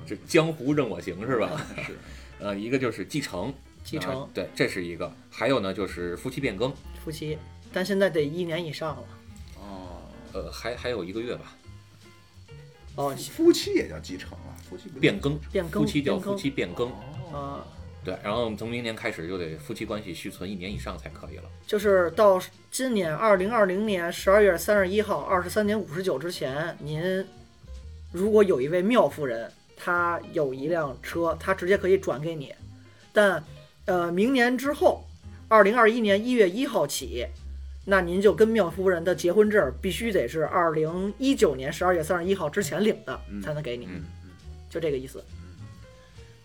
这江湖认我行是吧？是，呃，一个就是继承，继承啊对，这是一个，还有呢就是夫妻变更，夫妻，但现在得一年以上了。哦，呃，还还有一个月吧，哦，夫妻也叫继承啊，夫妻变更，变更夫妻叫夫妻变更，哦，啊，对，然后从明年开始就得夫妻关系续存一年以上才可以了。就是到今年二零二零年十二月三十一号二十三点五十九之前，您如果有一位妙夫人，她有一辆车，她直接可以转给你，但呃，明年之后，二零二一年一月一号起。那您就跟妙夫人的结婚证必须得是二零一九年十二月三十一号之前领的，嗯才能给你，嗯就这个意思。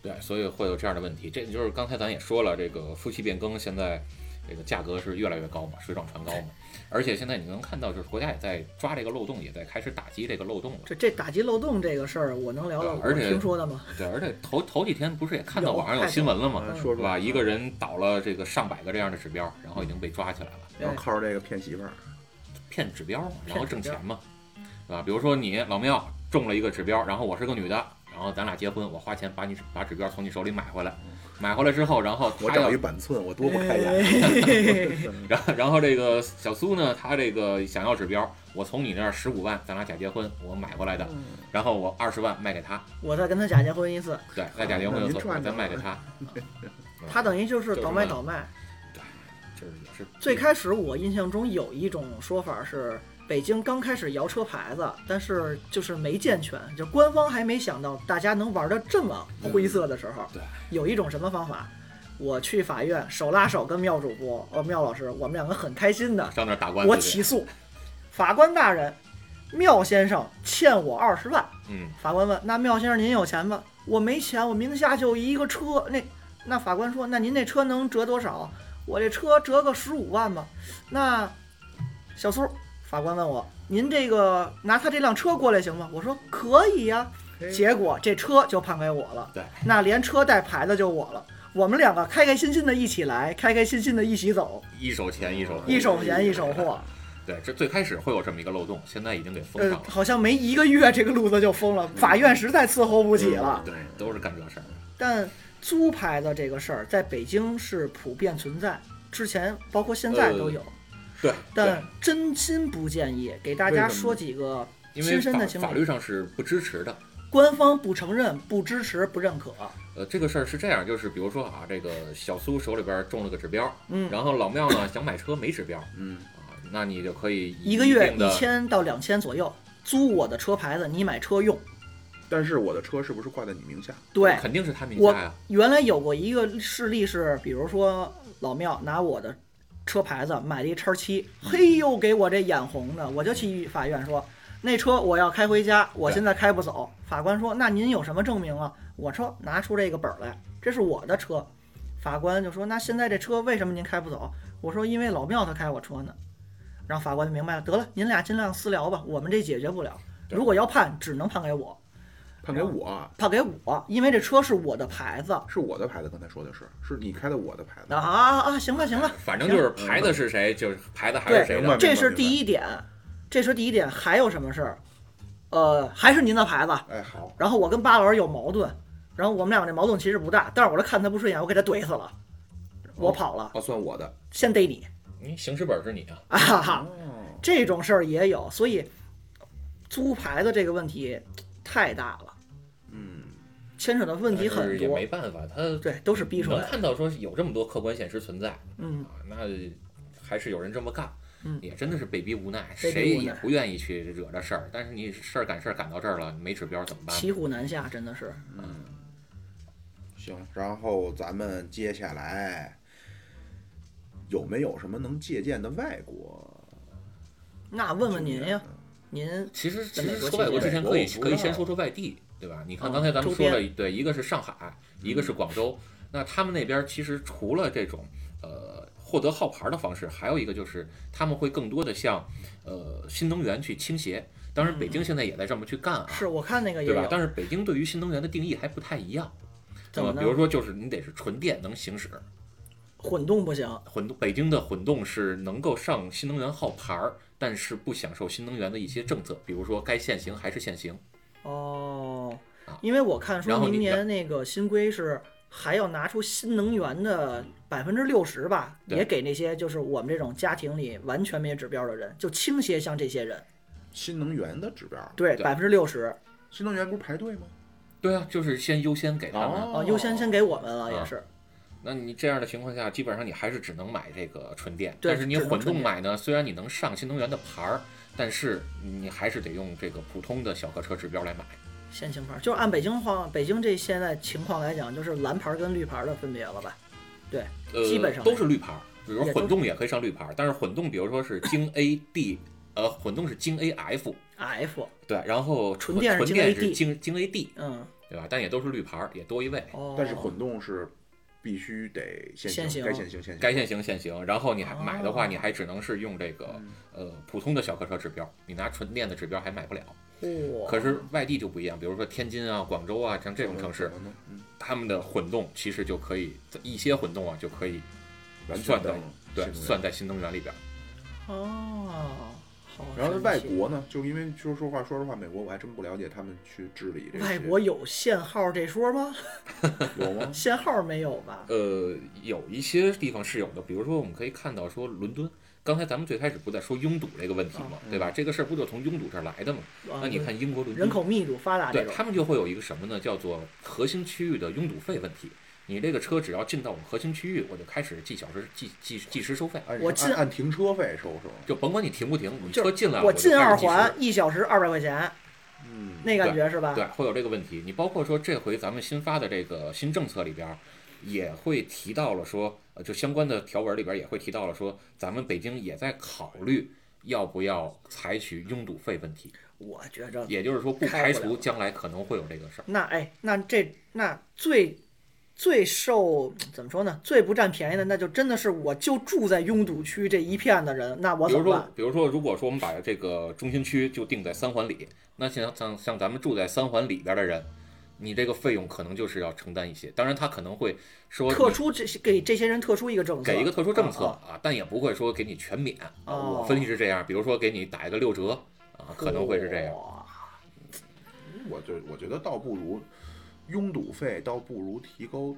对，所以会有这样的问题。这就是刚才咱也说了，这个夫妻变更现在这个价格是越来越高嘛，水涨船高嘛。而且现在你能看到，就是国家也在抓这个漏洞，也在开始打击这个漏洞了。这这打击漏洞这个事儿，我能聊聊我对而且听说的吗？对，而且头头几天不是也看到网上有新闻了吗？啊说说是吧？一个人倒了这个上百个这样的指标，然后已经被抓起来了，然后靠着这个骗媳妇儿，骗指标嘛，然后挣钱嘛，对吧？比如说你老庙中了一个指标，然后我是个女的，然后咱俩结婚，我花钱把你把指标从你手里买回来，买回来之后，然后我找一板寸，我多不开眼。哎 然后然后这个小苏呢，他这个想要指标，我从你那儿十五万，咱俩假结婚，我买回来的，然后我二十万卖给他，我再跟他假结婚一次，对，再假结婚一次，我再卖给他，他等于就是倒卖卖倒卖。对就是也是最开始我印象中有一种说法是，北京刚开始摇车牌子，但是就是没健全，就官方还没想到大家能玩的这么灰色的时候，对，有一种什么方法？我去法院手拉手跟妙主播，呃，妙老师，我们两个很开心的，上那儿打官司，我起诉法官大人，妙先生欠我二十万。嗯，法官问：“那妙先生您有钱吗？”我没钱，我名下就一个车。那那法官说：“那您那车能折多少？”我这车折个十五万吧。那小苏，法官问我：“您这个拿他这辆车过来行吗？”我说：“可以呀、结果这车就判给我了。对，那连车带牌子就我了。我们两个开开心心的一起来，开开心心的一起走，一手钱一手货一手钱一手货。对，这最开始会有这么一个漏洞，现在已经给封了。好像没一个月这个路子就封了，法院实在伺候不起了。对，都是干这事儿。但租牌子这个事儿在北京是普遍存在，之前包括现在都有。对，对但真心不建议给大家说几个因为亲身的法经历，法律上是不支持的。官方不承认、不支持、不认可。呃，这个事儿是这样，就是比如说啊，这个小苏手里边中了个指标，嗯，然后老庙呢想买车没指标嗯，啊，那你就可以以一个月一千到两千左右，租我的车牌子，你买车用。但是我的车是不是挂在你名下？对，肯定是他名我下呀。原来有过一个事例是，比如说老庙拿我的车牌子买了一叉七，嘿呦，给我这眼红的，我就去法院说，那车我要开回家，我现在开不走。法官说，那您有什么证明啊？我说拿出这个本儿来，这是我的车。法官就说，那现在这车为什么您开不走？我说因为老庙他开我车呢。然后法官就明白了，得了，您俩尽量私聊吧，我们这解决不了。如果要判，只能判给我。判给我，判给我，因为这车是我的牌子。是我的牌子。刚才说的是，是你开的我的牌子。啊啊啊！行了行了，反正就是牌子是谁，就是牌子还是谁明白的。这是第一点，这是第一点。还有什么事儿？呃，还是您的牌子。哎，好，然后我跟巴老师有矛盾，然后我们俩这矛盾其实不大，但是我这看他不顺眼，我给他怼死了，我跑了，哦，算我的。先逮你你行驶本是你啊，啊哈这种事儿也有，所以租牌子这个问题太大了，嗯，牵扯的问题很多也没。办法，他对，都是逼出能来的。看到说有这么多客观现实存在嗯，啊，那还是有人这么干。嗯也真的是被逼无奈，无奈谁也不愿意去惹这事儿。但是你事儿赶事儿赶到这儿了，没指标怎么办？骑虎难下，真的是。嗯行。然后咱们接下来有没有什么能借鉴的外国？那问问您呀，您其实其实说外国之前可以可以先说说外地，对吧？你看嗯刚才咱们说了，边对，一个是上海，一个是广州。那他们那边其实除了这种呃获得号牌的方式，还有一个就是他们会更多的向呃新能源去倾斜。当然，北京现在也在这么去干啊，是我看那个对吧但是北京对于新能源的定义还不太一样。怎么比如说，就是你得是纯电能行驶，混动不行，混动北京的混动是能够上新能源号牌儿，但是不享受新能源的一些政策，比如说该限行还是限行。哦啊，因为我看说明年那个新规是还要拿出新能源的百分之六十吧，也给那些就是我们这种家庭里完全没指标的人，就倾斜向这些人，新能源的指标，对，百分之六十新能源不是排队吗？对啊，就是先优先给他们。哦啊，优先先给我们了，也啊是。那你这样的情况下，基本上你还是只能买这个纯电。但是你混动买呢，虽然你能上新能源的牌儿，但是你还是得用这个普通的小客车指标来买。限行牌就是按北京话，北京这现在情况来讲，就是蓝牌跟绿牌的分别了吧？呃，基本上都是绿牌儿，比如混动也可以上绿牌儿，但是混动比如说是京 A D，呃，混动是京 A F，F，对，然后纯电是京纯电 AD 是京京 A D，嗯，对吧？但也都是绿牌儿，也多一位。哦，但是混动是必须得限限行该限行限行，该限行限行，然后你还买的话，哦你还只能是用这个呃普通的小客车指标，你拿纯电的指标还买不了。嚯，可是外地就不一样，比如说天津啊、广州啊，像这种城市他们的混动其实就可以一些混动啊就可以完全算在对算在新能源里边儿。哦，好然后外国呢，就因为说说话说实话，美国我还真不了解他们去治理这些。外国有限号这说吗？有吗？限号没有吧？呃，有一些地方是有的，比如说我们可以看到说伦敦，刚才咱们最开始不在说拥堵这个问题吗？对吧？这个事儿不就从拥堵这儿来的吗？啊那你看英国伦敦人口密度发达，对他们就会有一个什么呢？叫做核心区域的拥堵费问题。你这个车只要进到我们核心区域，我就开始计小时计计计时收费，按我进按按停车费收是吧？就甭管你停不停，你车进来我进二环一小时二百块钱，嗯，那感觉是吧？对，会有这个问题。你包括说这回咱们新发的这个新政策里边儿，也会提到了说，呃，就相关的条文里边也会提到了说，咱们北京也在考虑要不要采取拥堵费问题，我觉着也就是说不排除将来可能会有这个事儿。那哎，那这那最最受怎么说呢？最不占便宜的，那就真的是我就住在拥堵区这一片的人，那我比如说比如说，如果说我们把这个中心区就定在三环里，那像像像咱们住在三环里边的人，你这个费用可能就是要承担一些。当然，他可能会说特殊这些给这些人特殊一个政策，给一个特殊政策啊啊，但也不会说给你全免啊。哦我分析是这样，比如说给你打一个六折啊，可能会是这样。哇我就我觉得倒不如拥堵费，倒不如提高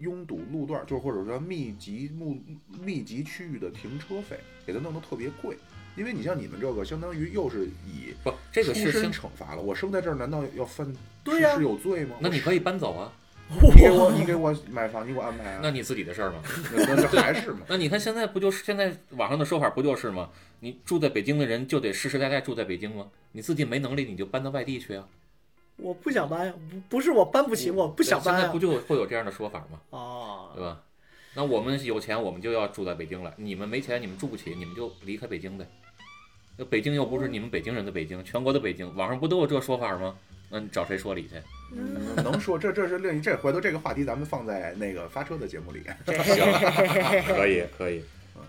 拥堵路段，就是或者说密集目密集区域的停车费，给它弄得特别贵。因为你像你们这个，相当于又是以不，这个出身是相，惩罚了。我生在这儿，难道要犯对呀是有罪吗？那你可以搬走啊，你给我你给我买房，你给我安排啊？那你自己的事儿吗。那那这还是吗？那你看现在不就是现在网上的说法不就是吗？你住在北京的人就得世世代代住在北京吗？你自己没能力你就搬到外地去啊。我不想搬呀，不不是我搬不起，我不想搬呀现在不。就会有这样的说法吗？哦对，吧？那我们有钱，我们就要住在北京了；你们没钱，你们住不起，你们就离开北京呗。那北京又不是你们北京人的北京，全国的北京，网上不都有这说法吗？那你找谁说理去？嗯 能说这这是另一这回头这个话题咱们放在那个发车的节目里。行，可以可以。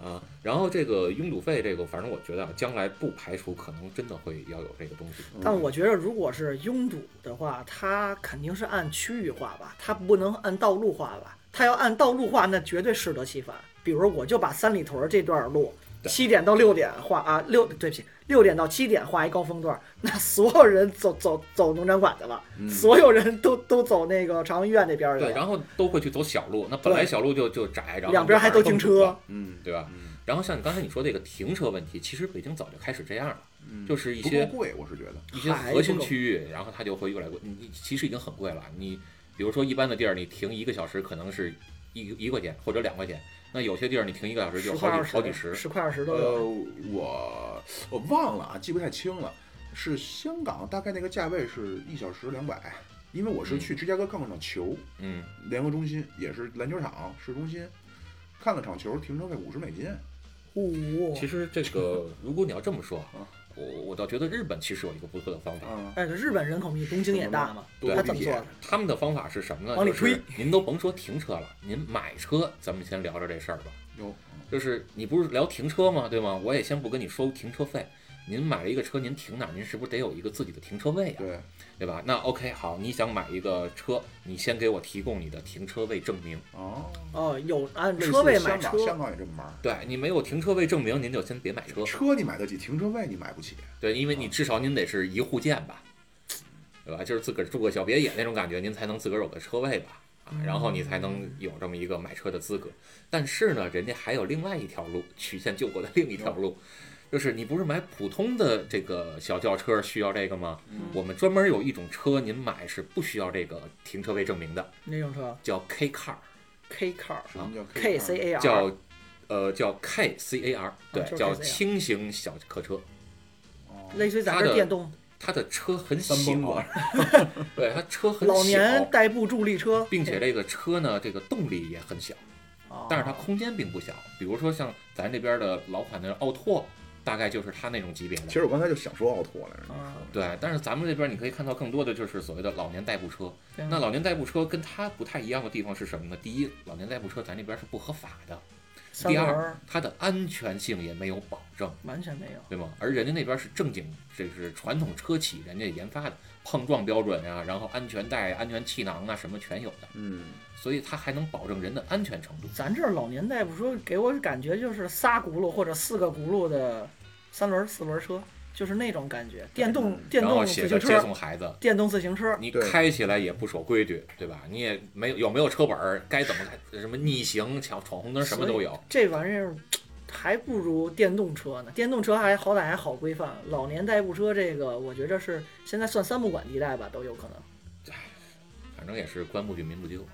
啊，然后这个拥堵费，这个反正我觉得啊将来不排除可能真的会要有这个东西。但我觉得，如果是拥堵的话，它肯定是按区域划吧，它不能按道路划吧。它要按道路划，那绝对适得其反。比如，我就把三里屯这段路对七点到六点画啊，六对不起，六点到七点画一高峰段，那所有人走走走农展馆去了，所有人都都走那个朝阳医院那边去对，了，然后都会去走小路，那本来小路就就窄，然后两边还都停车，嗯，对吧？嗯。然后像你刚才你说这个停车问题，其实北京早就开始这样了，嗯。就是一些贵，我是觉得。一些核心区域，然后它就会越来越贵。你你其实已经很贵了，你比如说一般的地儿，你停一个小时可能是一一块钱或者两块钱，那有些地儿你停一个小时就好几好几十。十，块二十都呃。，我我忘了啊，记不太清了。是香港大概那个价位是一小时两百，因为我是去芝加哥看了场球，嗯，联合中心也是篮球场市中心，看了场球，停车费五十美金。哦，其实这个如果你要这么说啊，我我倒觉得日本其实有一个不错的方法。但是，日本人口密，东京也大嘛，对他怎么做的？他们的方法是什么呢？往里就是推您都甭说停车了，您买车，咱们先聊聊这事儿吧。有就是你不是聊停车吗？对吗？我也先不跟你收停车费。您买了一个车，您停哪儿？您是不是得有一个自己的停车位啊？对，对吧？那 OK，好，你想买一个车，你先给我提供你的停车位证明。哦，哦，有按车位买车，香港也这么玩。对你没有停车位证明，您就先别买车。车你买得起，停车位你买不起。对，因为你至少您得是一户建吧，对吧？就是自个儿住个小别野那种感觉，您才能自个儿有个车位吧，啊，然后你才能有这么一个买车的资格。但是呢，人家还有另外一条路，曲线救国的另一条路，就是你不是买普通的这个小轿车需要这个吗？我们专门有一种车，您买是不需要这个停车位证明的，那种车？叫 K car，K car 什么叫 K C A R 叫呃叫 K C A R，对，就是叫轻型小客车。哦。类似于咱这电动。它的车很小 对，它车很小，老年代步助力车，并且这个车呢，这个动力也很小，哦。但是它空间并不小。比如说像咱这边的老款的奥拓，大概就是他那种级别的。其实我刚才就想说奥拓来着。啊，对，但是咱们这边你可以看到更多的就是所谓的老年代步车。那老年代步车跟它不太一样的地方是什么呢？第一，老年代步车咱这边是不合法的；第二它的安全性也没有保证，完全没有。对吗？而人家那边是正经，这是传统车企人家研发的碰撞标准啊，然后安全带、安全气囊啊什么全有的，嗯，所以它还能保证人的安全程度。咱这儿老年代步车给我感觉就是仨轱辘或者四个轱辘的三轮儿四轮儿车，就是那种感觉。电动嗯电动自行车接车，送孩子，电动自行车，你开起来也不守规矩，对吧？你也没有有没有车本儿，该怎么开，什么逆行、抢闯红灯，什么都有。这玩意儿还不如电动车呢。电动车还好歹还好规范，老年代步车这个我觉着是现在算三不管地带吧，都有可能。反正也是官不举民不究，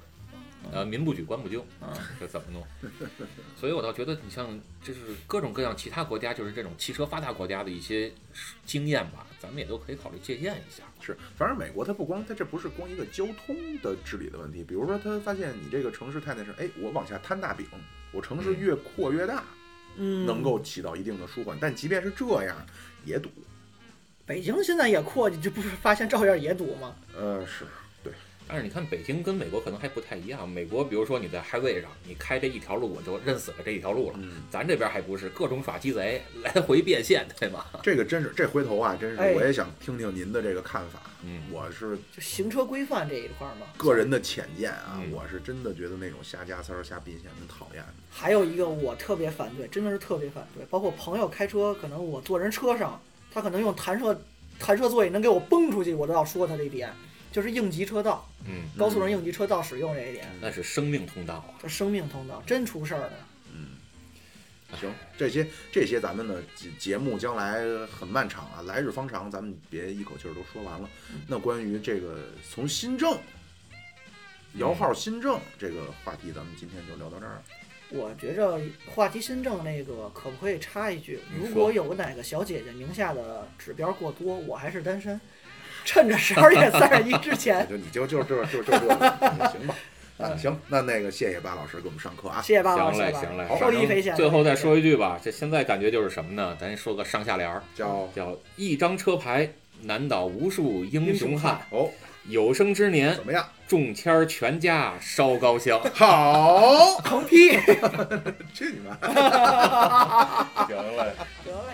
呃，民不举官不究，啊，这怎么弄？所以我倒觉得，你像就是各种各样其他国家，就是这种汽车发达国家的一些经验吧，咱们也都可以考虑借鉴一下。是，反正美国它不光它这不是光一个交通的治理的问题，比如说它发现你这个城市太那什么，哎，我往下摊大饼，我城市越扩越大，嗯，能够起到一定的舒缓，但即便是这样也堵。北京现在也扩，你这不是发现照样也堵吗？呃，是但是你看北京跟美国可能还不太一样，美国比如说你在 highway 上，你开这一条路我就认死了这一条路了，嗯，咱这边还不是各种耍鸡贼，来回变现，对吗？这个真是这回头啊，真是哎我也想听听您的这个看法。嗯我是就行车规范这一块儿嘛。个人的浅见啊，嗯我是真的觉得那种瞎加塞儿、瞎并线很讨厌。还有一个我特别反对，真的是特别反对，包括朋友开车，可能我坐人车上，他可能用弹射弹射座椅能给我崩出去，我都要说他这一点，就是应急车道，嗯，高速上应急车道使用这一点，那是生命通道啊。这生命通道，真出事儿了。行，这些这些咱们的节节目将来很漫长啊，来日方长，咱们别一口气儿都说完了。那关于这个从新政摇号新政这个话题，咱们今天就聊到这儿。我觉着话题新政那个可不可以插一句？如果有哪个小姐姐名下的指标过多，我还是单身，趁着十二月三十一之前，就你就就就就就这个行吧。啊，行，那那个谢谢巴老师给我们上课啊。谢谢巴老师，行嘞行嘞，受益匪浅。最后再说一句吧，这现在感觉就是什么呢？咱说个上下联儿，叫叫一张车牌难倒无数英雄汉。哦，有生之年怎么样？中签儿全家烧高香。好，横批。去你妈！行嘞。得嘞。